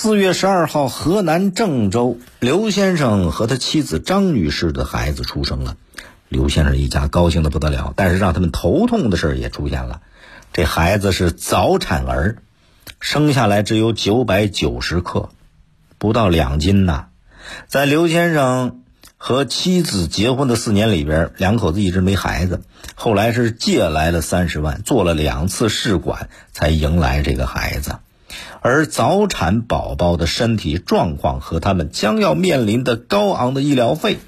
四月十二号，河南郑州刘先生和他妻子张女士的孩子出生了。刘先生一家高兴的不得了，但是让他们头痛的事也出现了。这孩子是早产儿，生下来只有九百九十克，不到两斤呐。在刘先生和妻子结婚的四年里边，两口子一直没孩子。后来是借来了三十万，做了两次试管，才迎来这个孩子。而早产宝宝的身体状况和他们将要面临的高昂的医疗费，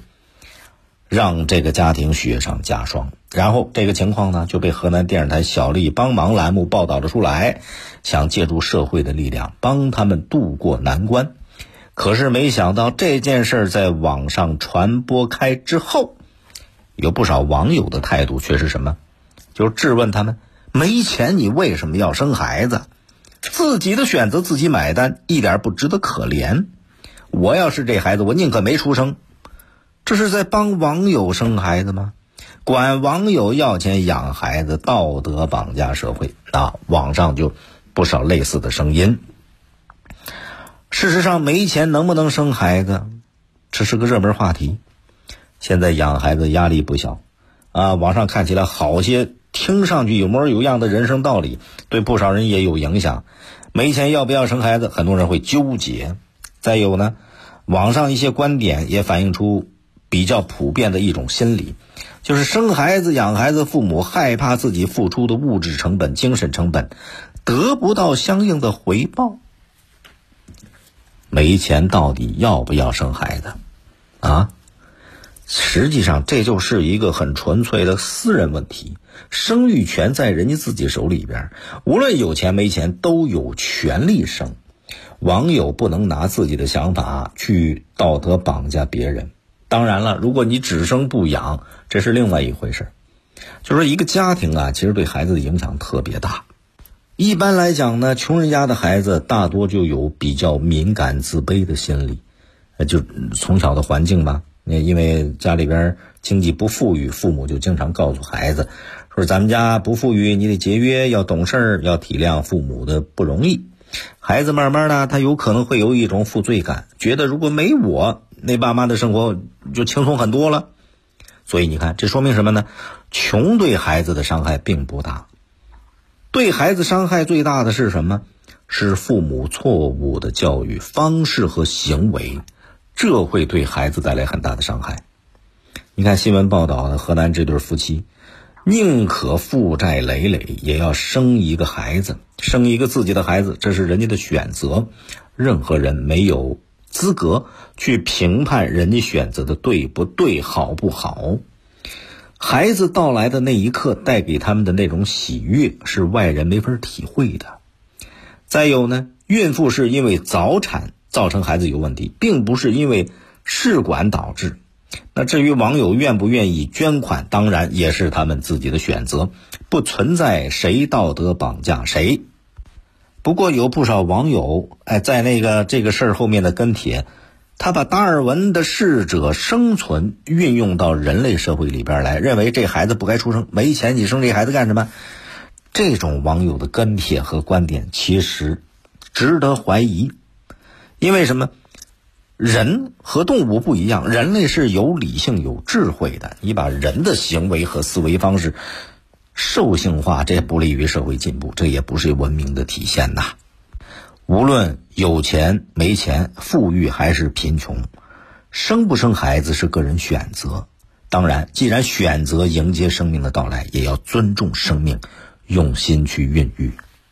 让这个家庭雪上加霜。然后这个情况呢，就被河南电视台小丽帮忙栏目报道了出来，想借助社会的力量帮他们渡过难关。可是没想到这件事儿在网上传播开之后，有不少网友的态度却是什么？就质问他们：没钱你为什么要生孩子？自己的选择自己买单，一点不值得可怜。我要是这孩子，我宁可没出生。这是在帮网友生孩子吗？管网友要钱养孩子，道德绑架社会啊！网上就不少类似的声音。事实上，没钱能不能生孩子，这是个热门话题。现在养孩子压力不小啊！网上看起来好些。听上去有模有样的人生道理，对不少人也有影响。没钱要不要生孩子，很多人会纠结。再有呢，网上一些观点也反映出比较普遍的一种心理，就是生孩子、养孩子，父母害怕自己付出的物质成本、精神成本得不到相应的回报。没钱到底要不要生孩子？啊？实际上，这就是一个很纯粹的私人问题。生育权在人家自己手里边，无论有钱没钱，都有权利生。网友不能拿自己的想法去道德绑架别人。当然了，如果你只生不养，这是另外一回事。就说一个家庭啊，其实对孩子的影响特别大。一般来讲呢，穷人家的孩子大多就有比较敏感、自卑的心理，就从小的环境吧。那因为家里边经济不富裕，父母就经常告诉孩子，说咱们家不富裕，你得节约，要懂事，要体谅父母的不容易。孩子慢慢的，他有可能会有一种负罪感，觉得如果没我，那爸妈的生活就轻松很多了。所以你看，这说明什么呢？穷对孩子的伤害并不大，对孩子伤害最大的是什么？是父母错误的教育方式和行为。这会对孩子带来很大的伤害。你看新闻报道的河南这对夫妻，宁可负债累累，也要生一个孩子，生一个自己的孩子，这是人家的选择。任何人没有资格去评判人家选择的对不对、好不好。孩子到来的那一刻，带给他们的那种喜悦，是外人没法体会的。再有呢，孕妇是因为早产。造成孩子有问题，并不是因为试管导致。那至于网友愿不愿意捐款，当然也是他们自己的选择，不存在谁道德绑架谁。不过有不少网友哎，在那个这个事儿后面的跟帖，他把达尔文的适者生存运用到人类社会里边来，认为这孩子不该出生，没钱你生这孩子干什么？这种网友的跟帖和观点其实值得怀疑。因为什么？人和动物不一样，人类是有理性、有智慧的。你把人的行为和思维方式兽性化，这不利于社会进步，这也不是文明的体现呐。无论有钱没钱，富裕还是贫穷，生不生孩子是个人选择。当然，既然选择迎接生命的到来，也要尊重生命，用心去孕育。